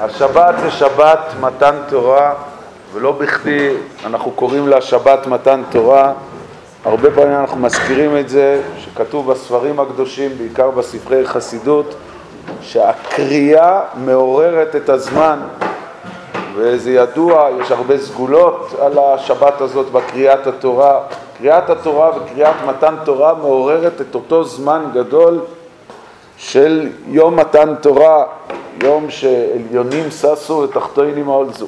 השבת זה שבת מתן תורה, ולא בכדי אנחנו קוראים לה שבת מתן תורה. הרבה פעמים אנחנו מזכירים את זה, שכתוב בספרים הקדושים, בעיקר בספרי חסידות, שהקריאה מעוררת את הזמן, וזה ידוע, יש הרבה סגולות על השבת הזאת בקריאת התורה. קריאת התורה וקריאת מתן תורה מעוררת את אותו זמן גדול של יום מתן תורה, יום שעליונים ששו ותחתונים העולזו.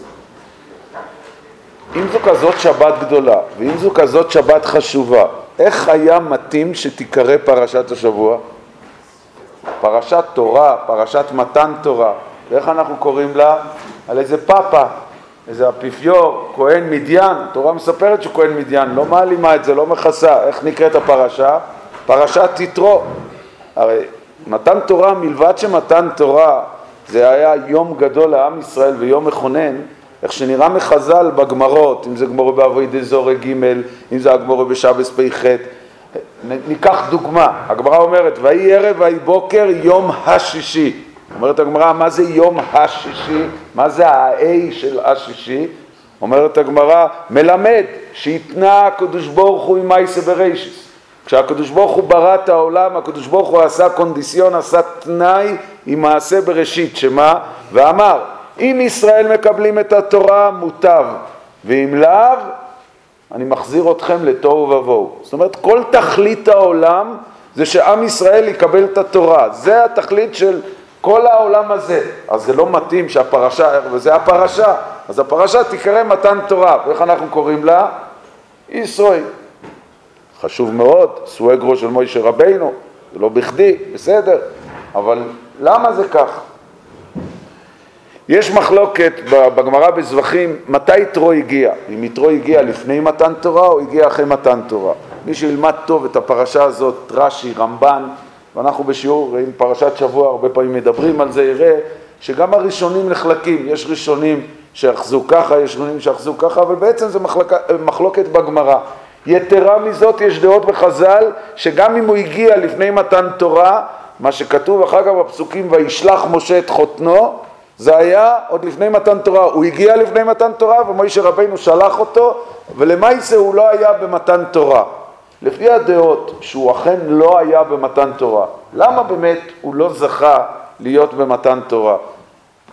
אם זו כזאת שבת גדולה, ואם זו כזאת שבת חשובה, איך היה מתאים שתיקרא פרשת השבוע? פרשת תורה, פרשת מתן תורה, ואיך אנחנו קוראים לה? על איזה פאפה, איזה אפיפיור, כהן מדיין, התורה מספרת שהוא כהן מדיין, לא מעלימה את זה, לא מכסה, איך נקראת הפרשה? פרשת יתרו. הרי מתן תורה, מלבד שמתן תורה זה היה יום גדול לעם ישראל ויום מכונן, איך שנראה מחז"ל בגמרות, אם זה גמורו באבוי דזורי ג', אם זה הגמורו בשבס פ"ח, ניקח דוגמה, הגמרא אומרת, ויהי ערב ויהי בוקר יום השישי. אומרת הגמרא, מה זה יום השישי? מה זה ה-A של השישי? אומרת הגמרא, מלמד שהתנה הקדוש ברוך הוא עם מייסה ברישיס. כשהקדוש ברוך הוא ברא את העולם, הקדוש ברוך הוא עשה קונדיסיון, עשה תנאי עם מעשה בראשית, שמה? ואמר, אם ישראל מקבלים את התורה, מוטב, ואם לאו, אני מחזיר אתכם לתוהו ובוהו. זאת אומרת, כל תכלית העולם זה שעם ישראל יקבל את התורה. זה התכלית של כל העולם הזה. אז זה לא מתאים שהפרשה, וזה הפרשה, אז הפרשה תיקרא מתן תורה. ואיך אנחנו קוראים לה? ישראל. חשוב מאוד, סווגרו של מוישה רבינו, זה לא בכדי, בסדר, אבל למה זה כך? יש מחלוקת בגמרא בזבחים מתי יתרו הגיע, אם יתרו הגיע לפני מתן תורה או הגיע אחרי מתן תורה. מי שילמד טוב את הפרשה הזאת, רש"י, רמב"ן, ואנחנו בשיעור עם פרשת שבוע הרבה פעמים מדברים על זה, יראה שגם הראשונים נחלקים, יש ראשונים שאחזו ככה, יש ראשונים שאחזו ככה, אבל בעצם מחלק, מחלוקת בגמרא. יתרה מזאת יש דעות בחז"ל שגם אם הוא הגיע לפני מתן תורה, מה שכתוב אחר כך בפסוקים וישלח משה את חותנו, זה היה עוד לפני מתן תורה, הוא הגיע לפני מתן תורה ומוישה רבינו שלח אותו ולמעשה הוא לא היה במתן תורה. לפי הדעות שהוא אכן לא היה במתן תורה, למה באמת הוא לא זכה להיות במתן תורה?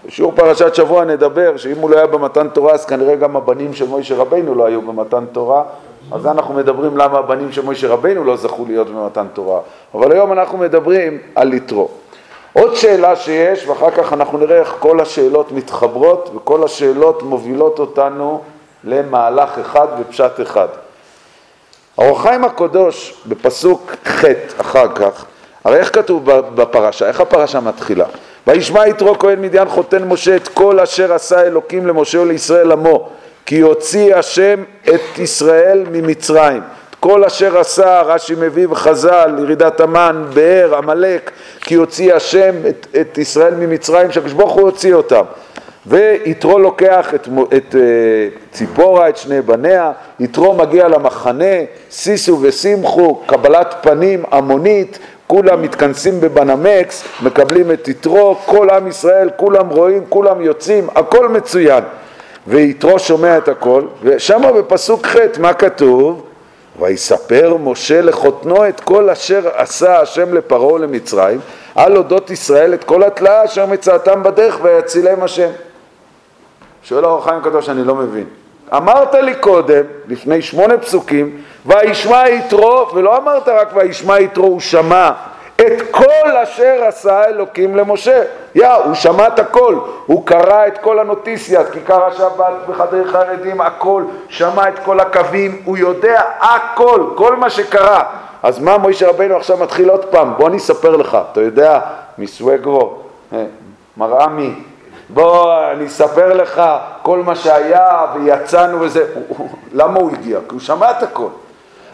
בשיעור פרשת שבוע נדבר שאם הוא לא היה במתן תורה אז כנראה גם הבנים של מוישה רבינו לא היו במתן תורה אז אנחנו מדברים למה הבנים של מוישה רבינו לא זכו להיות במתן תורה אבל היום אנחנו מדברים על יתרו עוד שאלה שיש ואחר כך אנחנו נראה איך כל השאלות מתחברות וכל השאלות מובילות אותנו למהלך אחד ופשט אחד האור החיים הקדוש בפסוק ח' אחר כך, הרי איך כתוב בפרשה? איך הפרשה מתחילה? וישמע יתרו כהן מדיין חותן משה את כל אשר עשה אלוקים למשה ולישראל עמו כי הוציא השם את ישראל ממצרים כל אשר עשה רש"י מביא וחז"ל ירידת המן, באר, עמלק כי הוציא השם את, את ישראל ממצרים שהקדוש ברוך הוא הוציא אותם ויתרו לוקח את, את uh, ציפורה, את שני בניה, יתרו מגיע למחנה, סיסו ושמחו, קבלת פנים המונית, כולם מתכנסים בבנמקס, מקבלים את יתרו, כל עם ישראל, כולם רואים, כולם יוצאים, הכל מצוין. ויתרו שומע את הכל, ושם בפסוק ח' מה כתוב? ויספר משה לחותנו את כל אשר עשה השם לפרעה ולמצרים, על אודות ישראל את כל התלאה אשר מצאתם בדרך ויצילם השם. שואל האור החיים הקדוש, אני לא מבין. אמרת לי קודם, לפני שמונה פסוקים, וישמע יתרו, ולא אמרת רק וישמע יתרו, הוא שמע את כל אשר עשה אלוקים למשה. יא, הוא שמע את הכל, הוא קרא את כל הנוטיסיית, כיכר השבת בחדרי חרדים, הכל, שמע את כל הקווים, הוא יודע הכל, כל מה שקרה. אז מה מוישה רבינו עכשיו מתחיל עוד פעם? בוא אני אספר לך, אתה יודע, מסווגרו, אה, מרעמי, בוא אני אספר לך כל מה שהיה ויצאנו וזה, למה הוא הגיע? כי הוא שמע את הכל.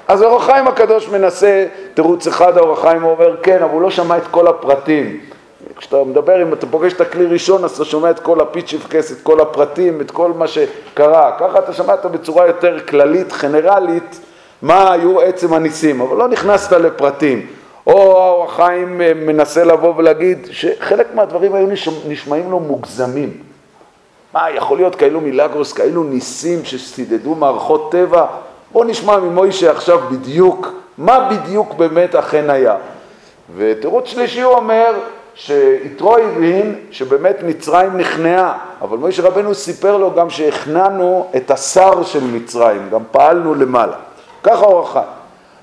אז אור החיים הקדוש מנסה תירוץ אחד, אור החיים אומר כן, אבל הוא לא שמע את כל הפרטים. כשאתה מדבר, אם אתה פוגש את הכלי ראשון, אז אתה שומע את כל הפיצ'יפקס, את כל הפרטים, את כל מה שקרה. ככה אתה שמעת בצורה יותר כללית, גנרלית, מה היו עצם הניסים, אבל לא נכנסת לפרטים. או האור החיים מנסה לבוא ולהגיד שחלק מהדברים היו נשמעים לו מוגזמים. מה, יכול להיות כאלו מילגרוס, כאלו ניסים שסידדו מערכות טבע? בואו נשמע ממוישה עכשיו בדיוק, מה בדיוק באמת אכן היה. ותירוץ שלישי הוא אומר שיתרו הבין שבאמת מצרים נכנעה, אבל מוישה רבנו סיפר לו גם שהכנענו את השר של מצרים, גם פעלנו למעלה. ככה אור החיים.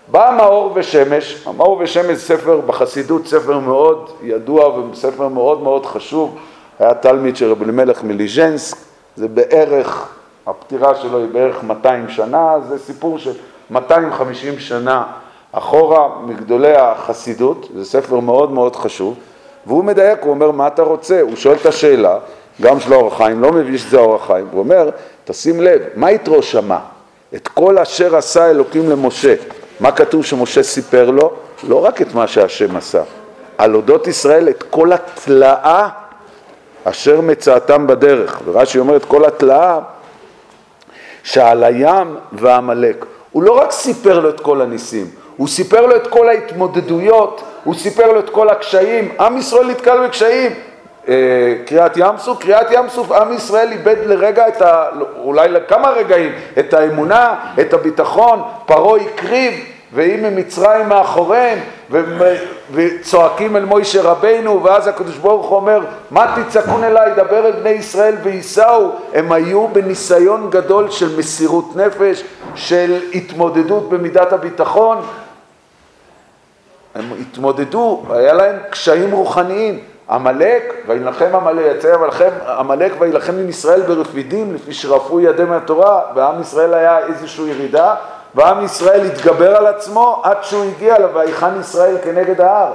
בא מאור ושמש, מאור ושמש ספר בחסידות, ספר מאוד ידוע וספר מאוד מאוד חשוב, היה תלמיד של רבי אלימלך מליז'נסק, זה בערך, הפטירה שלו היא בערך 200 שנה, זה סיפור של 250 שנה אחורה מגדולי החסידות, זה ספר מאוד מאוד חשוב, והוא מדייק, הוא אומר, מה אתה רוצה? הוא שואל את השאלה, גם של האור החיים, לא מבין שזה האור החיים, הוא אומר, תשים לב, מה יתרו שמע? את כל אשר עשה אלוקים למשה. מה כתוב שמשה סיפר לו? לא רק את מה שהשם עשה, על אודות ישראל את כל התלאה אשר מצאתם בדרך. ורש"י אומר את כל התלאה שעל הים ועמלק. הוא לא רק סיפר לו את כל הניסים, הוא סיפר לו את כל ההתמודדויות, הוא סיפר לו את כל הקשיים. עם ישראל נתקל בקשיים. אה, קריעת ים סוף, קריעת ים סוף, עם ישראל איבד לרגע את ה... אולי לכמה רגעים, את האמונה, את הביטחון, פרעה הקריב, ואם ממצרים מאחוריהם, וצועקים אל מוישה רבינו, ואז הקדוש ברוך הוא אומר, מה תצעקון אליי, דבר אל בני ישראל וייסעו. הם היו בניסיון גדול של מסירות נפש, של התמודדות במידת הביטחון. הם התמודדו, היה להם קשיים רוחניים. עמלק, וילחם עמלק, יצא עמלק וילחם עם ישראל ברפידים, לפי שרפו ידי מהתורה, ועם ישראל היה איזושהי ירידה, ועם ישראל התגבר על עצמו עד שהוא הגיע ל"ויחן ישראל כנגד ההר".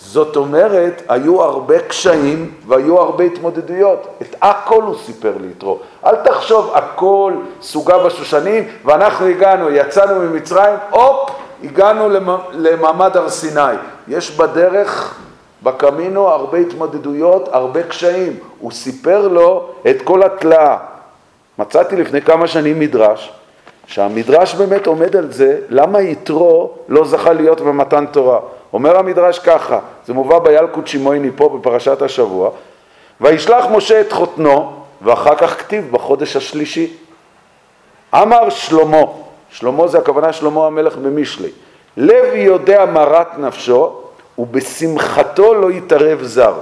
זאת אומרת, היו הרבה קשיים והיו הרבה התמודדויות. את הכל הוא סיפר ליתרו. אל תחשוב, הכל סוגה בשושנים, ואנחנו הגענו, יצאנו ממצרים, הופ, הגענו למעמד הר סיני. יש בדרך, בקמינו, הרבה התמודדויות, הרבה קשיים. הוא סיפר לו את כל התלאה. מצאתי לפני כמה שנים מדרש, שהמדרש באמת עומד על זה, למה יתרו לא זכה להיות במתן תורה. אומר המדרש ככה, זה מובא בילקוט שמעוני פה בפרשת השבוע, וישלח משה את חותנו, ואחר כך כתיב בחודש השלישי. אמר שלמה, שלמה זה הכוונה שלמה המלך במשלי, לב יודע מרת נפשו, ובשמחתו לא יתערב זר.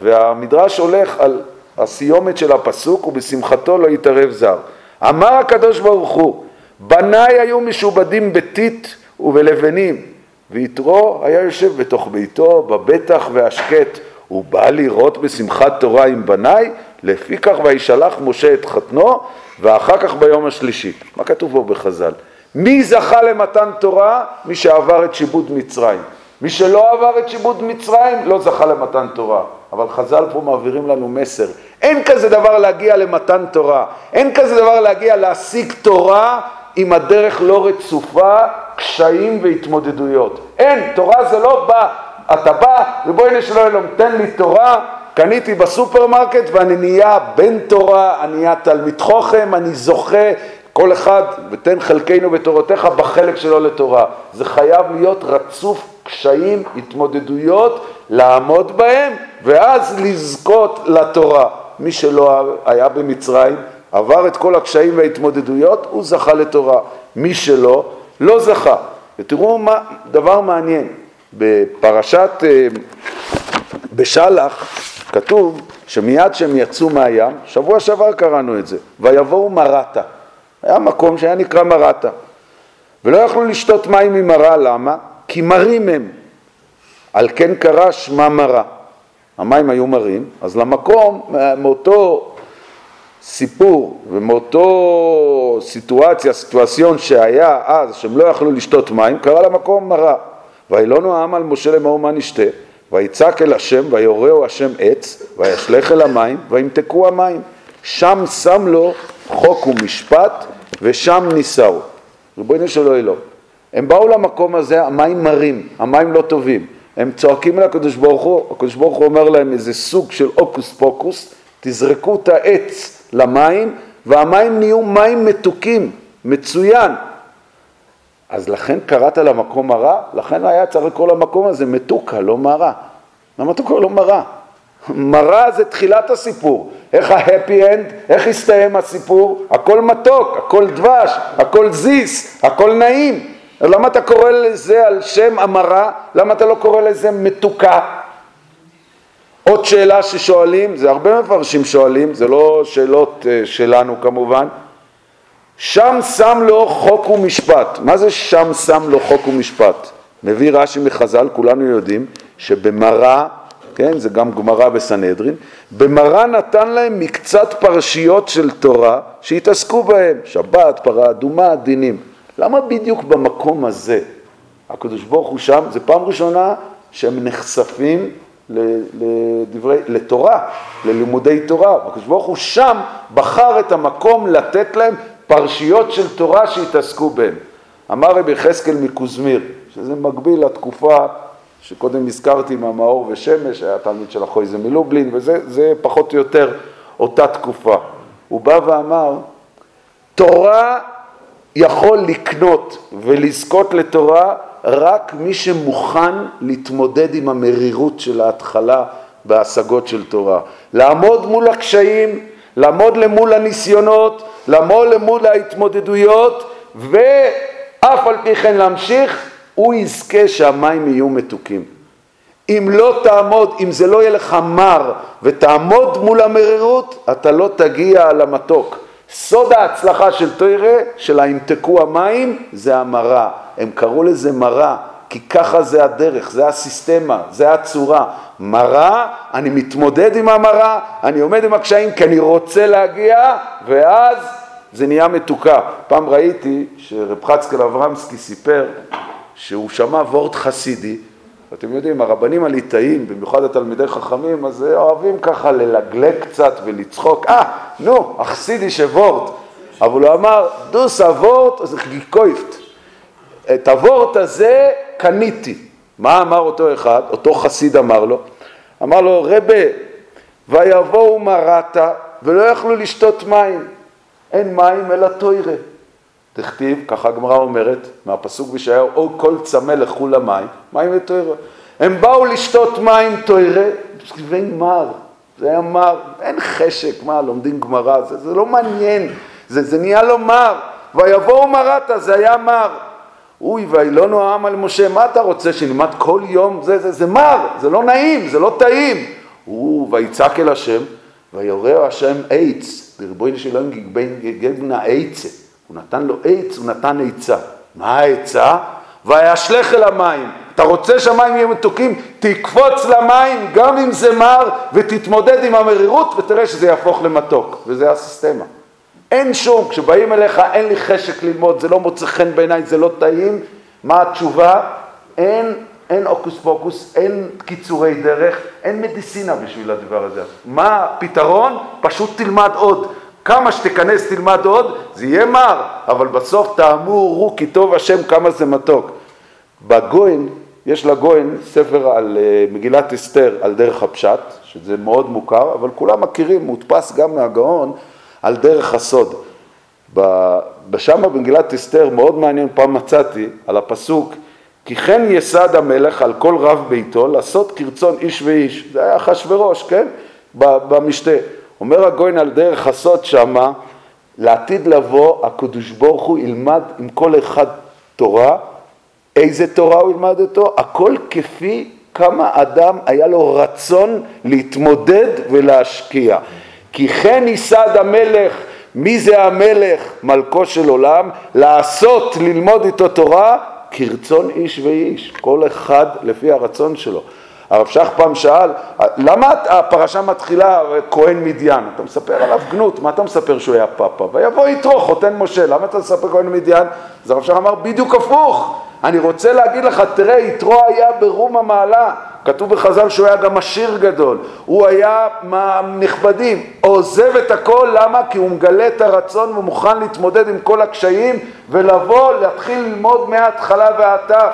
והמדרש הולך על הסיומת של הפסוק, ובשמחתו לא יתערב זר. אמר הקדוש ברוך הוא, בניי היו משובדים בטיט ובלבנים, ויתרו היה יושב בתוך ביתו, בבטח והשקט, הוא בא לראות בשמחת תורה עם בניי, לפי כך וישלח משה את חתנו, ואחר כך ביום השלישי. מה כתוב פה בחז"ל? מי זכה למתן תורה? מי שעבר את שיבוד מצרים. מי שלא עבר את שיבוד מצרים לא זכה למתן תורה. אבל חז"ל פה מעבירים לנו מסר. אין כזה דבר להגיע למתן תורה. אין כזה דבר להגיע להשיג תורה אם הדרך לא רצופה קשיים והתמודדויות. אין, תורה זה לא בא, אתה בא, ריבונו של עולם, תן לי תורה, קניתי בסופרמרקט ואני נהיה בן תורה, אני נהיה תלמיד חוכם, אני זוכה, כל אחד, ותן חלקנו בתורותיך בחלק שלו לתורה. זה חייב להיות רצוף קשיים, התמודדויות, לעמוד בהם, ואז לזכות לתורה. מי שלא היה במצרים, עבר את כל הקשיים וההתמודדויות, הוא זכה לתורה. מי שלא, לא זכה. ותראו מה, דבר מעניין, בפרשת, אה, בשלח, כתוב שמיד שהם יצאו מהים, שבוע שעבר קראנו את זה, ויבואו מרתה. היה מקום שהיה נקרא מרתה. ולא יכלו לשתות מים ממרה, למה? כי מרים הם. על כן קרא שמה מרה. המים היו מרים, אז למקום, מאותו סיפור ומאותו סיטואציה, סיטואציון שהיה אז, שהם לא יכלו לשתות מים, קרא למקום מרה. וילונו העם על משה לאמור מה נשתה, ויצעק אל השם, ויורהו השם עץ, וישלך אל המים, וימתקו המים. שם שם לו חוק ומשפט, ושם נישאו. ריבונו של אלוהים. הם באו למקום הזה, המים מרים, המים לא טובים. הם צועקים אל הקדוש ברוך הוא, הקדוש ברוך הוא אומר להם איזה סוג של הוקוס פוקוס, תזרקו את העץ למים, והמים נהיו מים מתוקים, מצוין. אז לכן קראת למקום הרע, לכן היה צריך לקרוא למקום הזה מתוקה, לא מרה. למה אתה קורא לו מרה? מרה זה תחילת הסיפור. איך ההפי אנד, איך הסתיים הסיפור? הכל מתוק, הכל דבש, הכל זיס, הכל נעים. למה אתה קורא לזה על שם המרה? למה אתה לא קורא לזה מתוקה? עוד שאלה ששואלים, זה הרבה מפרשים שואלים, זה לא שאלות אה, שלנו כמובן, שם שם לו חוק ומשפט. מה זה שם שם לו חוק ומשפט? מביא רש"י מחז"ל, כולנו יודעים, שבמראה, כן, זה גם גמרא בסנהדרין, במראה נתן להם מקצת פרשיות של תורה שהתעסקו בהם, שבת, פרה אדומה, דינים. למה בדיוק במקום הזה? הקדוש ברוך הוא שם, זה פעם ראשונה שהם נחשפים לדברי, לתורה, ללימודי תורה. הקדוש ברוך הוא שם בחר את המקום לתת להם פרשיות של תורה שהתעסקו בהן. אמר רבי יחזקאל מקוזמיר, שזה מקביל לתקופה שקודם הזכרתי מהמאור ושמש, היה תלמיד של החויזה מלובלין, וזה פחות או יותר אותה תקופה. הוא בא ואמר, תורה יכול לקנות ולזכות לתורה רק מי שמוכן להתמודד עם המרירות של ההתחלה בהשגות של תורה. לעמוד מול הקשיים, לעמוד למול הניסיונות, לעמוד למול ההתמודדויות ואף על פי כן להמשיך, הוא יזכה שהמים יהיו מתוקים. אם לא תעמוד, אם זה לא יהיה לך מר ותעמוד מול המרירות, אתה לא תגיע למתוק. סוד ההצלחה של תוירה, של האמתקו המים, זה המרה. הם קראו לזה מרה, כי ככה זה הדרך, זה הסיסטמה, זה הצורה. מרה, אני מתמודד עם המרה, אני עומד עם הקשיים כי אני רוצה להגיע, ואז זה נהיה מתוקה. פעם ראיתי שרב חצקל אברמסקי סיפר שהוא שמע וורט חסידי, ואתם יודעים, הרבנים הליטאים, במיוחד התלמידי חכמים, אז אוהבים ככה ללגלג קצת ולצחוק, אה, נו, אכסידי שוורט. אבל הוא אמר, דוס הוורט זה גיקויפט. את הוורט הזה קניתי. מה אמר אותו אחד? אותו חסיד אמר לו. אמר לו, רבה, ויבואו מרתה ולא יכלו לשתות מים. אין מים אלא תוירה. תכתיב, ככה הגמרא אומרת, מהפסוק בישעיהו, או כל צמא לכו למים, מים ותוירה. הם באו לשתות מים תוירה, ואין מר, זה היה מר, אין חשק, מה, לומדים גמרא, זה, זה לא מעניין, זה, זה נהיה לו מר, ויבואו מרתה, זה היה מר. אוי, וילונו העם על משה, מה אתה רוצה, שנלמד כל יום? זה, זה, זה מר, זה לא נעים, זה לא טעים. הוא, ויצעק אל השם, ויורא השם עץ, דרבוין שלום גגבנה עצה. הוא נתן לו עץ, הוא נתן עצה. מה העצה? וישלך אל המים. אתה רוצה שהמים יהיו מתוקים? תקפוץ למים, גם אם זה מר, ותתמודד עם המרירות, ותראה שזה יהפוך למתוק. וזה הסיסטמה. אין שום, כשבאים אליך אין לי חשק ללמוד, זה לא מוצא חן בעיניי, זה לא טעים, מה התשובה? אין, אין הוקוס פוקוס, אין קיצורי דרך, אין מדיסינה בשביל הדבר הזה. מה הפתרון? פשוט תלמד עוד. כמה שתיכנס תלמד עוד, זה יהיה מר, אבל בסוף תאמרו כי טוב השם כמה זה מתוק. בגויין, יש לגויין ספר על uh, מגילת אסתר על דרך הפשט, שזה מאוד מוכר, אבל כולם מכירים, מודפס גם מהגאון, על דרך הסוד. בשם במגילת אסתר מאוד מעניין, פעם מצאתי, על הפסוק כי כן יסד המלך על כל רב ביתו לעשות כרצון איש ואיש. זה היה אחשורוש, כן? במשתה. אומר הגויין על דרך הסוד שמה, לעתיד לבוא הקדוש ברוך הוא ילמד עם כל אחד תורה, איזה תורה הוא ילמד אותו? הכל כפי כמה אדם היה לו רצון להתמודד ולהשקיע. כי כן ייסד המלך, מי זה המלך? מלכו של עולם, לעשות, ללמוד איתו תורה, כרצון איש ואיש, כל אחד לפי הרצון שלו. הרב שך פעם שאל, למה הפרשה מתחילה כהן מדיין? אתה מספר עליו גנות, מה אתה מספר שהוא היה פאפה? ויבוא יתרו, חותן משה, למה אתה מספר כהן מדיין? אז הרב שך אמר, בדיוק הפוך, אני רוצה להגיד לך, תראה, יתרו היה ברום המעלה, כתוב בחז"ל שהוא היה גם עשיר גדול, הוא היה מהנכבדים, עוזב את הכל, למה? כי הוא מגלה את הרצון ומוכן להתמודד עם כל הקשיים ולבוא, להתחיל ללמוד מההתחלה והטף.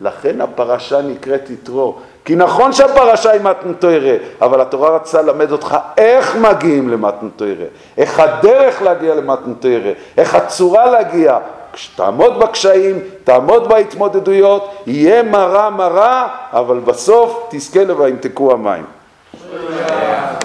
לכן הפרשה נקראת יתרו. כי נכון שהפרשה היא מתנתוירה, אבל התורה רצתה ללמד אותך איך מגיעים למתנתוירה, איך הדרך להגיע למתנתוירה, איך הצורה להגיע. כשתעמוד בקשיים, תעמוד בהתמודדויות, יהיה מרה מרה, אבל בסוף תזכה ל"וימתקו המים".